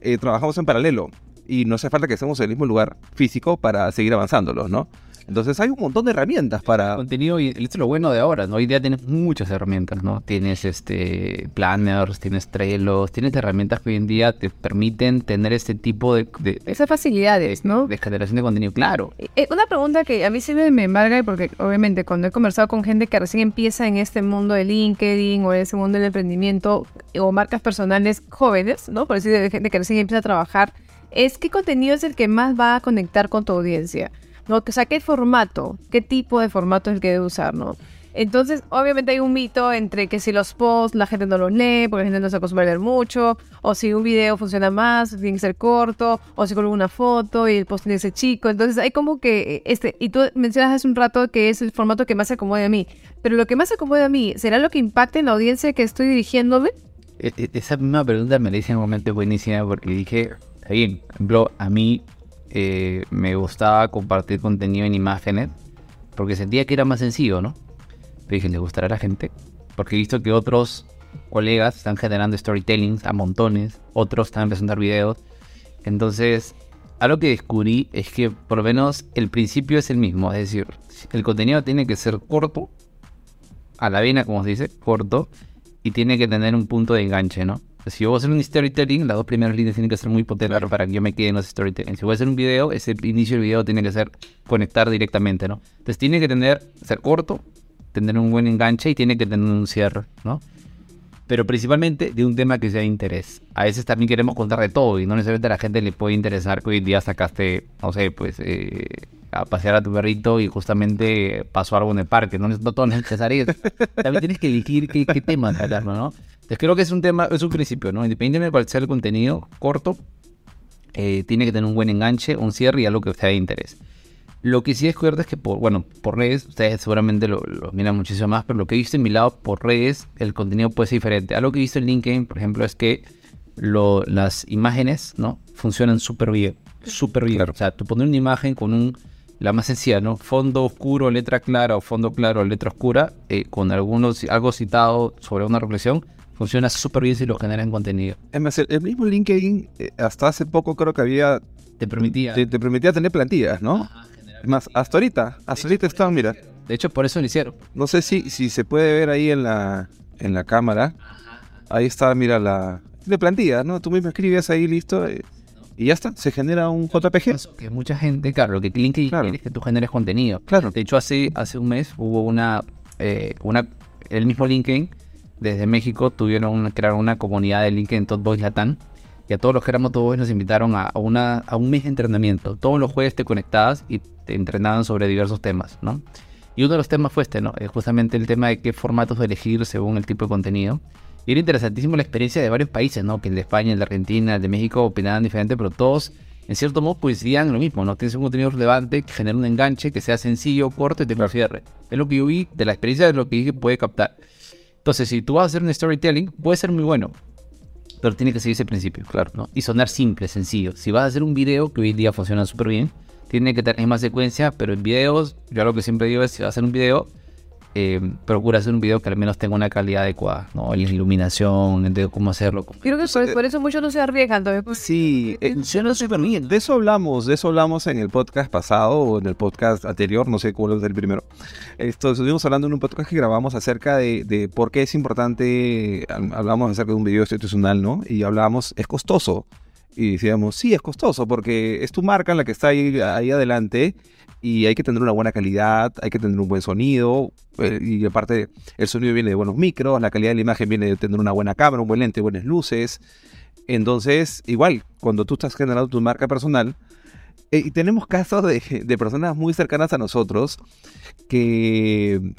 Eh, trabajamos en paralelo y no hace falta que estemos en el mismo lugar físico para seguir avanzándolos, ¿no? Entonces hay un montón de herramientas para...
contenido y esto es lo bueno de ahora, ¿no? Hoy día tienes muchas herramientas, ¿no? Tienes este planners, tienes Trello, tienes herramientas que hoy en día te permiten tener este tipo de, de,
Esas facilidades, ¿no?
de generación de contenido, claro.
Eh, Una pregunta que a mí sí me, me embarga, porque obviamente cuando he conversado con gente que recién empieza en este mundo de LinkedIn o en ese mundo del emprendimiento o marcas personales jóvenes, ¿no? Por decir, de gente que recién empieza a trabajar, es qué contenido es el que más va a conectar con tu audiencia, ¿no? O sea, qué formato, qué tipo de formato es el que debe usar, ¿no? Entonces, obviamente hay un mito entre que si los posts la gente no los lee, porque la gente no se acostumbra a leer mucho, o si un video funciona más, tiene que ser corto, o si coloco una foto y el post tiene que ser chico. Entonces, hay como que, este, y tú mencionas hace un rato que es el formato que más se acomode a mí, pero lo que más se acomode a mí, ¿será lo que impacte en la audiencia que estoy dirigiéndome?
E- e- Esa misma pregunta me la hice en un momento buenísima porque dije, bien, por a mí eh, me gustaba compartir contenido en imágenes porque sentía que era más sencillo, ¿no? Pero dije, ¿le gustará a la gente? Porque he visto que otros colegas están generando storytelling a montones, otros están empezando a videos. Entonces, algo que descubrí es que por lo menos el principio es el mismo, es decir, el contenido tiene que ser corto, a la vena, como se dice, corto, y tiene que tener un punto de enganche, ¿no? Si yo voy a hacer un storytelling, las dos primeras líneas tienen que ser muy potentes para que yo me quede en los storytelling. Si voy a hacer un video, ese inicio del video tiene que ser conectar directamente, ¿no? Entonces tiene que tener, ser corto, tener un buen enganche y tiene que tener un cierre, ¿no? Pero principalmente de un tema que sea de interés. A veces también queremos contar de todo y no necesariamente a la gente le puede interesar que hoy en día sacaste, no sé, pues eh, a pasear a tu perrito y justamente pasó algo en el parque. No, no todo es necesario. También tienes que elegir qué, qué tema tratar, ¿no? Entonces creo que es un tema, es un principio, ¿no? Independientemente de cuál sea el contenido corto, eh, tiene que tener un buen enganche, un cierre y algo que sea de interés. Lo que sí es cierto es que, por, bueno, por redes, ustedes seguramente lo, lo miran muchísimo más, pero lo que he visto en mi lado por redes, el contenido puede ser diferente. Algo que he visto en LinkedIn, por ejemplo, es que lo- las imágenes, ¿no? Funcionan súper bien, súper bien. O sea, tú pones una imagen con un, la más sencilla, ¿no? Fondo oscuro, letra clara o fondo claro, letra oscura, eh, con algunos, algo citado sobre una reflexión, funciona súper bien si lo genera en contenido.
Es más, el, mismo LinkedIn, eh, hasta hace poco creo que había,
Te permitía...
te, te permitía tener plantillas, ¿no?
Ajá,
más, hasta ahorita, hasta ahorita está, mira,
De hecho, por eso lo hicieron.
no sé si, si se puede ver ahí en la, en la cámara, ahí está, mira, la de plantillas, ¿no? Tú mismo escribes ahí, listo, eh, Y ya está, se genera un JPG.
Que mucha gente, claro, lo que LinkedIn
Claro.
quiere es que tú generes contenido.
Claro.
De hecho, hace, hace un mes hubo una, eh, una, el mismo LinkedIn, desde México, tuvieron crearon una comunidad de LinkedIn Top Boys Latam. Y a todos los que éramos Top Boys nos invitaron a, una, a un mes de entrenamiento. Todos los jueves te conectabas y te entrenaban sobre diversos temas, ¿no? Y uno de los temas fue este, ¿no? Eh, justamente el tema de qué formatos elegir según el tipo de contenido. Y era interesantísimo la experiencia de varios países, ¿no? Que el de España, el de Argentina, el de México opinaban diferente, pero todos, en cierto modo, coincidían lo mismo, ¿no? Tienes un contenido relevante que genera un enganche, que sea sencillo, corto y te cierre. Es lo que yo vi de la experiencia de lo que dije puede captar. Entonces, si tú vas a hacer un storytelling, puede ser muy bueno, pero tiene que seguir ese principio, claro, ¿no? Y sonar simple, sencillo. Si vas a hacer un video, que hoy en día funciona súper bien, tiene que tener más secuencia, pero en videos, yo lo que siempre digo es, si vas a hacer un video, eh, procura hacer un video que al menos tenga una calidad adecuada, ¿no? La iluminación, de cómo hacerlo.
Creo que por, por eso muchos no se arriesgan todavía. pues.
Sí, eh,
Funciona súper bien.
de eso hablamos, de eso hablamos en el podcast pasado o en el podcast anterior, no sé cuál es el primero. Esto estuvimos hablando en un podcast que grabamos acerca de, de por qué es importante, hab- hablamos acerca de un video institucional, ¿no? Y hablábamos, es costoso. Y decíamos, sí, es costoso porque es tu marca la que está ahí, ahí adelante y hay que tener una buena calidad, hay que tener un buen sonido eh, y aparte el sonido viene de buenos micros, la calidad de la imagen viene de tener una buena cámara, un buen lente, buenas luces. Entonces, igual, cuando tú estás generando tu marca personal, eh, y tenemos casos de, de personas muy cercanas a nosotros que,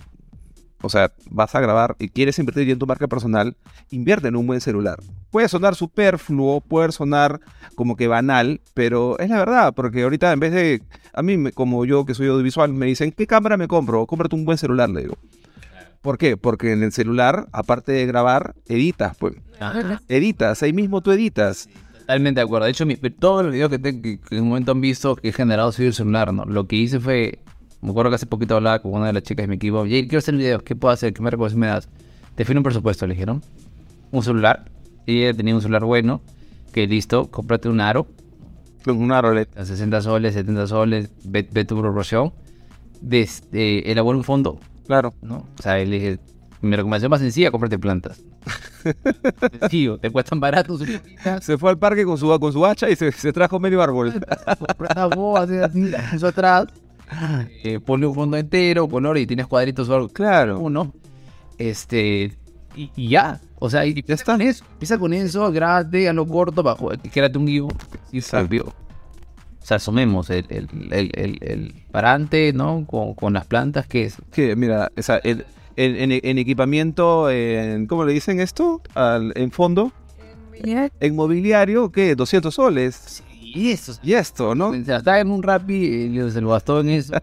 o sea, vas a grabar y quieres invertir en tu marca personal, invierte en un buen celular. Puede sonar superfluo, puede sonar como que banal, pero es la verdad, porque ahorita en vez de, a mí, como yo que soy audiovisual, me dicen, ¿qué cámara me compro? Cómprate un buen celular, le digo. ¿Por qué? Porque en el celular, aparte de grabar, editas, pues. Editas, ahí mismo tú editas.
Totalmente de acuerdo. De hecho, mi- todos los videos que, te- que- que en un momento han visto que he generado soy el celular, ¿no? Lo que hice fue, me acuerdo que hace poquito hablaba con una de las chicas de mi equipo, Jay, quiero hacer videos, ¿qué puedo hacer? ¿Qué me recomendación me das? Define un presupuesto, le dijeron. Un celular. Y ella tenía un celular bueno, que listo, cómprate un aro,
Con una rolet.
a 60 soles, 70 soles, ve, ve tu proporción. Desde, elabora un fondo,
Claro.
¿no? O sea, le dije, mi recomendación más sencilla, cómprate plantas. Sencillo, te cuestan baratos.
Se fue al parque con su, con su hacha y se, se trajo medio árbol.
Una voz, así, así, eso atrás. Eh, ponle un fondo entero, color y tienes cuadritos o algo.
Claro.
Uno. Este. Y, y ya. O sea, y ya está con eso. Empieza con eso, grábate, a lo corto, bajo. Quédate un guion. Sí,
Exacto.
O sea, asumemos el, el, el, el, el parante, ¿no? Con, con las plantas, que es?
Que, mira, o sea, en, en- en- en equipamiento, en, ¿cómo le dicen esto? Al- en fondo, en mobiliario, ¿qué? 200 soles.
Y eso.
Y esto, ¿no?
Estaba en un rap y se lo gastó en eso.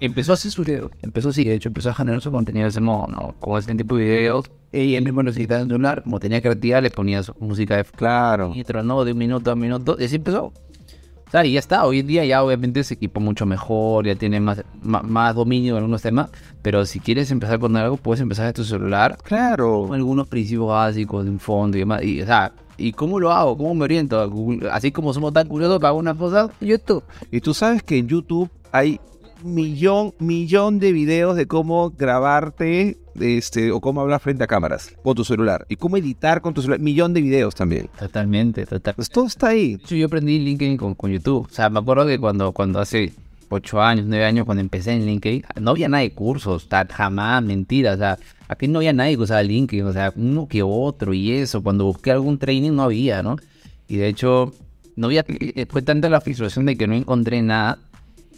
empezó a hacer sus videos. Empezó así, de hecho, empezó a generar su contenido de ese modo, ¿no? Con ese tipo de videos. Y él mismo necesitaba un celular. Como tenía creatividad, le ponía su música de
Claro.
intro, ¿no? De un minuto a un minuto. Y así empezó. O sea, y ya está. Hoy en día ya obviamente se equipó mucho mejor, ya tiene más, más, más dominio en algunos temas. Pero si quieres empezar con algo, puedes empezar de tu celular
Claro.
con algunos principios básicos de un fondo y demás. Y, o sea, ¿y cómo lo hago? ¿Cómo me oriento? Google- Así como somos tan curiosos para algunas cosas, YouTube.
Y tú sabes que en YouTube hay millón, millón de videos de cómo grabarte este, o cómo hablar frente a cámaras con tu celular. Y cómo editar con tu celular. Millón de videos también.
Totalmente, totalmente.
Pues todo está ahí.
De hecho, yo aprendí LinkedIn con, con YouTube. O sea, me acuerdo que cuando, cuando hace 8 años, 9 años, cuando empecé en LinkedIn, no había nada de cursos, tal, jamás, mentira. O sea, aquí no había nadie que usaba LinkedIn, o sea, uno que otro y eso. Cuando busqué algún training no había, ¿no? Y de hecho, no había, eh, fue tanta la frustración de que no encontré nada,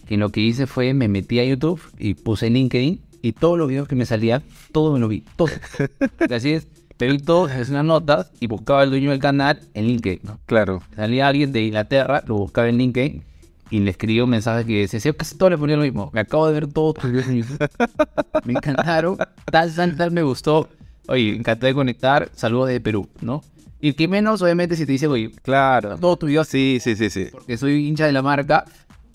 que lo que hice fue me metí a YouTube y puse LinkedIn y todos los videos que me salían, todos me lo vi, todos. Así es, pedí todos, unas notas y buscaba el dueño del canal en LinkedIn, ¿no?
Claro.
Salía alguien de Inglaterra, lo buscaba en LinkedIn y le escribió un mensaje que decía, "Sí, casi todos le ponían lo mismo. Me acabo de ver todos tus videos me encantaron, tal, tal, tal, me gustó. Oye, encanté de conectar, saludos desde Perú, ¿no? Y que menos, obviamente, si te dice, oye,
Claro.
todos tus videos,
Sí, sí, sí, sí.
porque soy hincha de la marca,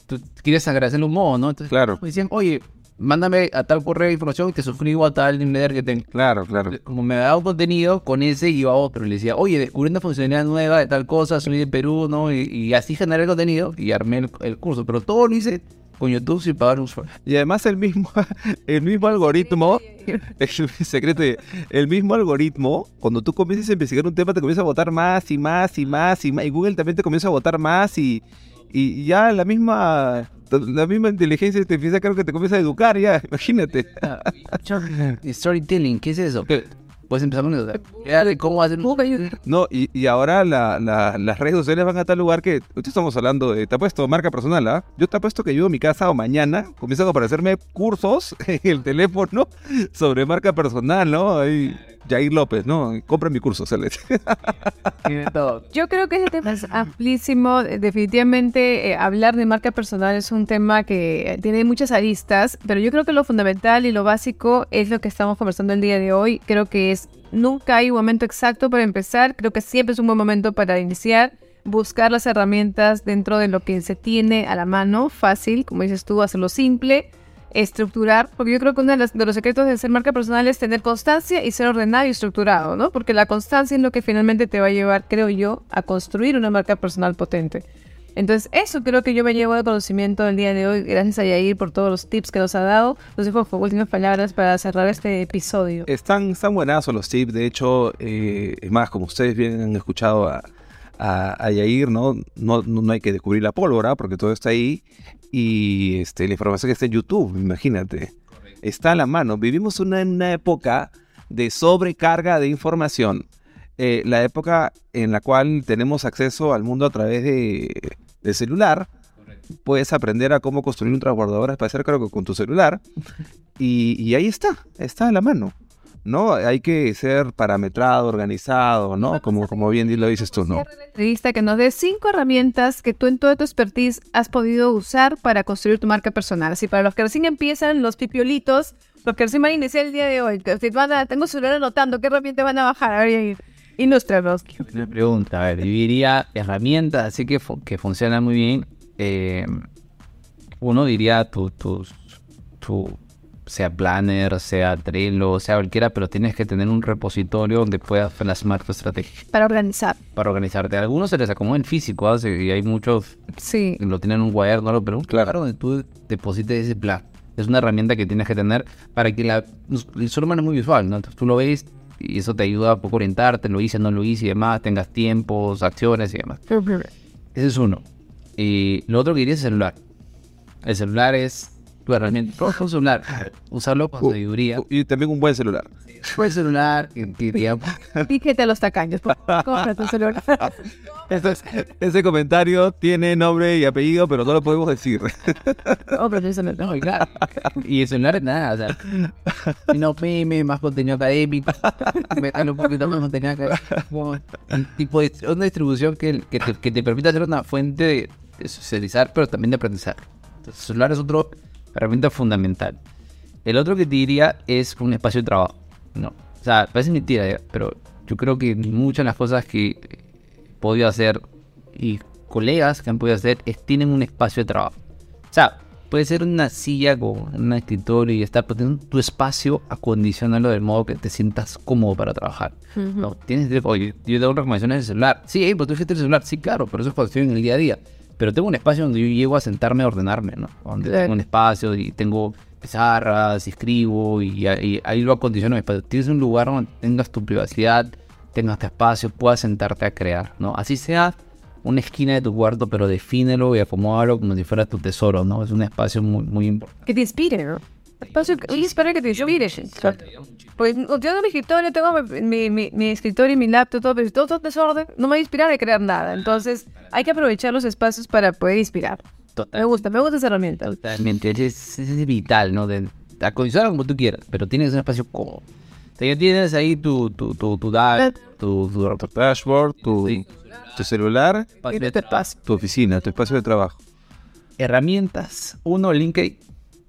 tú quieres agradecerle un modo, ¿no? Entonces,
Claro.
me decían, oye, mándame a tal correo de información y te suscribo a tal newsletter que tengo.
Claro, claro.
Como me daba un contenido, con ese iba a otro. Y le decía, oye, descubrí una funcionalidad nueva de tal cosa, soy de Perú, ¿no? Y, y así generé el contenido y armé el, el curso. Pero todo lo hice con YouTube sin pagar un sueldo.
Y además el mismo, el mismo algoritmo, el secreto, el mismo algoritmo, cuando tú comienzas a investigar un tema, te comienza a votar más y más y más y más. Y Google también te comienza a votar más y, y ya la misma la misma inteligencia artificial creo que te comienza a educar ya, imagínate.
Storytelling, ¿qué es eso? Puedes empezar con eso. de ¿Cómo hacer
No, y, y ahora la, la, las redes sociales van a tal lugar que. Estamos hablando de. Te ha puesto marca personal, ¿ah? Yo te apuesto que yo en mi casa o mañana comienzan a aparecerme cursos en el teléfono sobre marca personal, ¿no? Ahí. Jair López, ¿no? Compra mi curso, Celeste.
Yo creo que ese tema es amplísimo. Definitivamente, eh, hablar de marca personal es un tema que tiene muchas aristas, pero yo creo que lo fundamental y lo básico es lo que estamos conversando el día de hoy. Creo que es nunca hay un momento exacto para empezar. Creo que siempre es un buen momento para iniciar. Buscar las herramientas dentro de lo que se tiene a la mano, fácil, como dices tú, hacerlo simple estructurar, porque yo creo que uno de los, secretos de ser marca personal es tener constancia y ser ordenado y estructurado, ¿no? Porque la constancia es lo que finalmente te va a llevar, creo yo, a construir una marca personal potente. Entonces, eso creo que yo me llevo de conocimiento el día de hoy. Gracias a Yair por todos los tips que nos ha dado. Nos dejo últimas palabras para cerrar este episodio.
Están, están buenazos los tips. De hecho, eh, es más, como ustedes bien han escuchado a, a, Yair, ¿no? No, ¿no? hay que descubrir la pólvora porque todo está ahí y este, la información que está en YouTube, imagínate. Está a la mano. Vivimos una, una época de sobrecarga de información. Eh, la época en la cual tenemos acceso al mundo a través de, de celular. Puedes aprender a cómo construir un transbordador espacial creo que con tu celular. Y, y ahí está, está a la mano. ¿No? Hay que ser parametrado, organizado, ¿no? Como, como bien lo dices tú, ¿no?
Entrevista que nos dé cinco herramientas que tú en toda tu expertise has podido usar para construir tu marca personal. Así para los que recién empiezan, los pipiolitos, los que recién van a iniciar el día de hoy, que van a, tengo celular anotando, ¿qué herramientas van a bajar? A ver, ilústranos.
Una pregunta, a ver, diría herramientas así que, que funcionan muy bien. Eh, uno diría tu, tu, tu sea Planner, sea Trello, sea cualquiera, pero tienes que tener un repositorio donde puedas plasmar tu estrategia.
Para organizar.
Para organizarte. A algunos se les acomoda en físico, ¿ah? y hay muchos
sí.
que lo tienen en un cuaderno, pero un claro donde tú deposites ese plan. Es una herramienta que tienes que tener para que la... El ser humano es muy visual, ¿no? Entonces tú lo ves y eso te ayuda a poco orientarte, lo hice, no lo hice y demás, tengas tiempos, acciones y demás. Ese es uno. Y lo otro que diría es el celular. El celular es herramienta. un celular, usarlo con sabiduría.
Y también un buen celular.
Buen celular, digamos.
Fíjate a los tacaños, compra tu celular.
ese comentario tiene nombre y apellido, pero no lo podemos decir.
No, pero eso no, no, claro. Y el celular es nada, o sea, no meme, más contenido académico, meterle un poquito más contenido académico. tipo de una distribución que, que, te, que te permita ser una fuente de, de socializar, pero también de aprendizaje. Entonces, el celular es otro herramienta fundamental. El otro que te diría es un espacio de trabajo. No, o sea, parece mentira, ¿eh? pero yo creo que muchas de las cosas que he podido hacer y colegas que han podido hacer es tienen un espacio de trabajo. O sea, puede ser una silla con un escritorio y estar, pero tu espacio acondicionarlo del modo que te sientas cómodo para trabajar. No, tienes, oye, yo tengo recomendaciones del celular. Sí, pero tú dijiste el celular. Sí, claro, pero eso es cuando estoy en el día a día pero tengo un espacio donde yo llego a sentarme a ordenarme, ¿no? Donde tengo un espacio y tengo pizarras, y escribo y, ahí lo acondiciono. Tienes un lugar donde tengas tu privacidad, tengas tu espacio, puedas sentarte a crear, ¿no? Así sea una esquina de tu cuarto, pero defínelo y acomódalo como si fuera tu tesoro, ¿no? Es un espacio muy, muy importante.
Que te inspire, ¿no? Espacio, y espero que te inspire. Pues yo tengo mi escritorio, tengo mi, mi, mi, escritorio y mi laptop, todo, pero todo, desorden no me va a inspirar a crear nada. Entonces, hay que aprovechar los espacios para poder inspirar. Me gusta, me gusta esa herramienta.
Totalmente, es, es vital, ¿no? De acondicionar como tú quieras, pero tienes un espacio cómodo. O sea, ya tienes ahí tu, tu, tu, tu,
tu, dashboard, tu, tu celular, tu oficina, tu espacio de trabajo.
Herramientas. Uno, LinkedIn.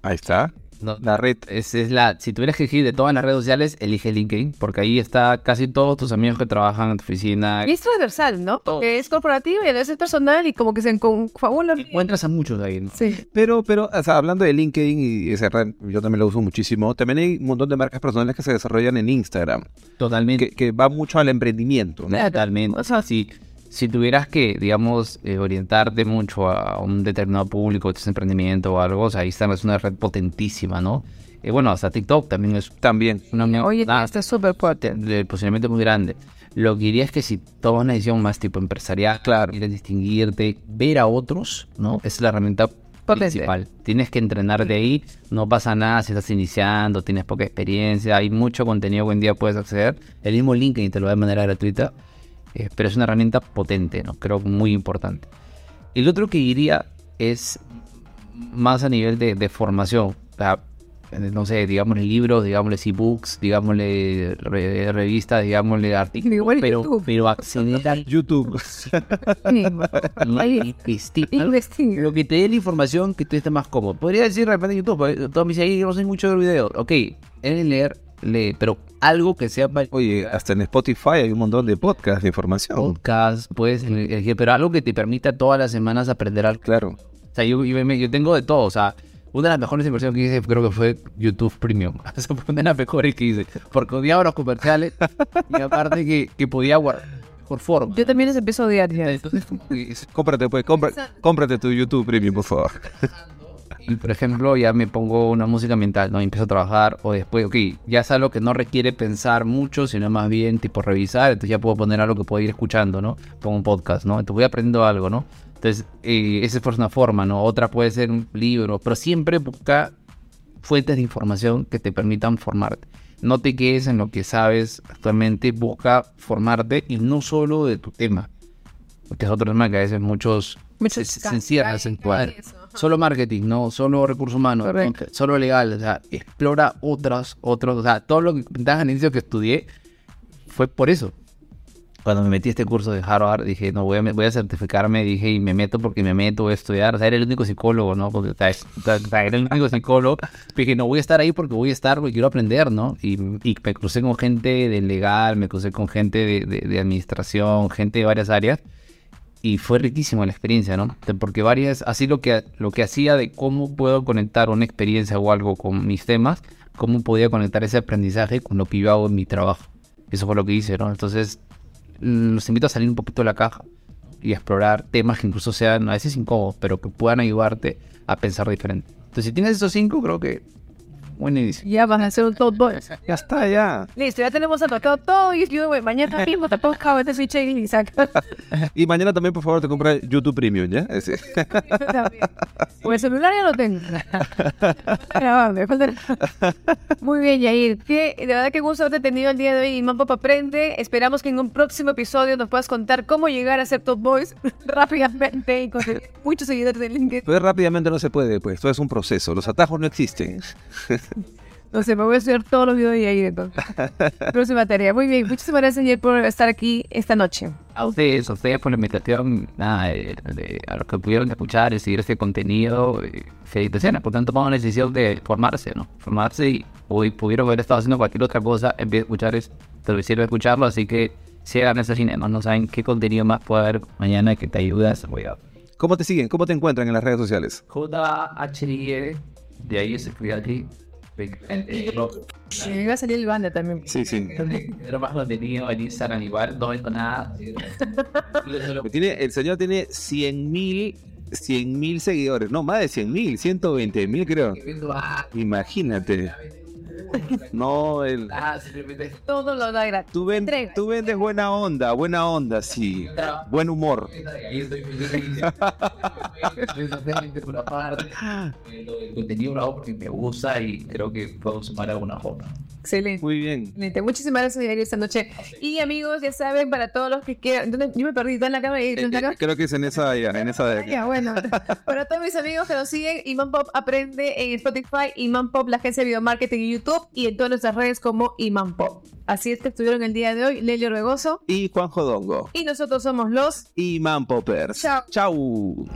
Ahí está.
La red es, es, la. Si tuvieras que elegir de todas las redes sociales, elige LinkedIn, porque ahí está casi todos tus amigos que trabajan en tu oficina.
Y es transversal, ¿no? Que es corporativo y a veces es personal y como que se confabulan.
Encuentras a muchos ahí, ¿no?
Sí.
Pero, pero, o sea, hablando de LinkedIn y esa red, yo también lo uso muchísimo. También hay un montón de marcas personales que se desarrollan en Instagram.
Totalmente.
Que, va mucho al emprendimiento, ¿no?
Totalmente. O sea, sí si tuvieras que, digamos, eh, orientarte mucho a un determinado público, este emprendimiento o algo, o sea, Instagram es una red potentísima, ¿no? Eh, bueno, hasta TikTok también es
También.
una.
Oye,
nada,
está súper fuerte.
el posicionamiento es muy grande. Lo que diría es que si tomas una decisión más tipo empresarial,
Claro.
quieres distinguirte, ver a otros, ¿no? Es la herramienta
Potente.
principal. Tienes que entrenar de ahí, no pasa nada si estás iniciando, tienes poca experiencia, hay mucho contenido que hoy en día puedes acceder. El mismo LinkedIn te lo da de manera gratuita, eh, pero es una herramienta potente, ¿no? Creo muy importante. El otro que diría es más a nivel de, de formación. O sea, no sé, digámosle libros, digámosle ebooks, digámosle re- revistas, digámosle artículos,
Igual
pero,
YouTube.
pero acceder al
YouTube.
Lo que te dé la información que tú estés más cómodo. Podría decir de repente en YouTube, todos me dicen, "Ay, yo no sé mucho de videos. Ok, es leer, lee, pero algo que sea para
Oye, hasta en Spotify hay un montón de podcasts de información.
podcast, puedes elegir, pero algo que te permita todas las semanas aprender algo.
Claro.
O sea, yo, yo, yo tengo de todo, o sea, una de las mejores inversiones que hice creo que fue YouTube Premium. Esa fue una de las mejores que hice, porque odiaba los comerciales y aparte que, que podía guardar por forma.
Yo también les empiezo a odiar ya.
Entonces,
Cómprate, pues, compra- cómprate tu YouTube Premium, por favor.
por ejemplo, ya me pongo una música ambiental, ¿no? Y empiezo a trabajar, o después, ok, ya es algo que no requiere pensar mucho, sino más bien tipo revisar, entonces ya puedo poner algo que puedo ir escuchando, ¿no? Pongo un podcast, ¿no? Entonces voy aprendiendo algo, ¿no? Entonces, eh, esa es una forma, ¿no? Otra puede ser un libro, pero siempre busca fuentes de información que te permitan formarte. No te quedes en lo que sabes actualmente, busca formarte y no solo de tu tema. Porque es otro tema que a veces muchos
Muchos
se, encierran en cuadro.
eso.
Solo marketing, no solo recursos humanos,
Correcto.
solo legal. O sea, explora otras, otros. O sea, todo lo que al inicio que estudié fue por eso. Cuando me metí a este curso de Harvard, dije, no, voy a, voy a certificarme, dije, y me meto porque me meto, voy a estudiar. O sea, era el único psicólogo, ¿no? Porque, o sea, era el único psicólogo. Dije, no, voy a estar ahí porque voy a estar, porque quiero aprender, ¿no? Y, y me crucé con gente de legal, me crucé con gente de, de- de administración, gente de varias áreas. Y fue riquísimo la experiencia, ¿no? Porque varias, así lo que, lo que hacía de cómo puedo conectar una experiencia o algo con mis temas, cómo podía conectar ese aprendizaje con lo que yo hago en mi trabajo. Eso fue lo que hice, ¿no? Entonces, mm, los invito a salir un poquito de la caja y a explorar temas que incluso sean a veces incómodos, pero que puedan ayudarte a pensar diferente. Entonces, si tienes esos cinco, creo que buen inicio.
Ya van a hacer un top boy.
Ya está, ya.
Listo, ya tenemos anotado todo. Y yo, güey, mañana mismo te pongo acabo este switch y saca.
Y mañana también, por favor, te compra YouTube Premium, ¿ya? Ese.
Pues el celular ya lo tengo. Grabando, Muy bien, Yair. Que, de verdad que gusto haberte tenido el día de hoy en Mampo Aprende. Esperamos que en un próximo episodio nos puedas contar cómo llegar a ser Top Boys rápidamente y conseguir muchos seguidores en LinkedIn.
Pues rápidamente no se puede, pues. Todo es un proceso. Los atajos no existen.
No sé, me voy a estudiar todos los videos de Yair entonces. Próxima tarea. Muy bien, muchísimas gracias, Yair, por estar aquí esta noche.
A ustedes, a ustedes por la invitación, nada, de- de- a los que pudieron escuchar y seguir este contenido, eh, felicitaciones, por tanto tomamos la decisión de formarse, ¿no? Formarse y hoy pudieron haber estado haciendo cualquier otra cosa en vez de escuchar esto, pero sirve escucharlo, así que sigan ese cinema, no saben qué contenido más puede haber mañana que te ayude a desarrollar.
¿Cómo te siguen? ¿Cómo te encuentran en las redes sociales?
J-H-I-E, de ahí se escribe aquí.
Me iba a salir el banda también.
Sí, sí.
Más contenido en Instagram igual, no vendo nada.
Tiene, el señor tiene 100 mil 100 mil seguidores. No, más de 100 mil, 120 mil creo. Imagínate. No, el...
Ah, simplemente
Todo lo da gratis.
Tú, ven- tú vendes buena onda, buena onda, sí. Buen humor.
Ahí estoy feliz. por aparte. El contenido lo hago porque me gusta y creo que puedo sumar alguna forma.
Excelente.
Muy bien.
Excelente. Muchísimas gracias, Yair, esta noche. Y amigos, ya saben, para todos los que quieran. Yo me perdí, ¿está en la cámara? ¿Está en la cámara?
Creo que es en esa, ya, en esa de
Ya, bueno. Para todos mis amigos que nos siguen, Iman Pop aprende en Spotify, Iman Pop, la agencia de video marketing en YouTube y en todas nuestras redes como Iman Pop. Así es que estuvieron el día de hoy, Lelio Regoso.
Y Juan Jodongo.
Y nosotros somos los
Y Man Poppers.
Chao.
Chau.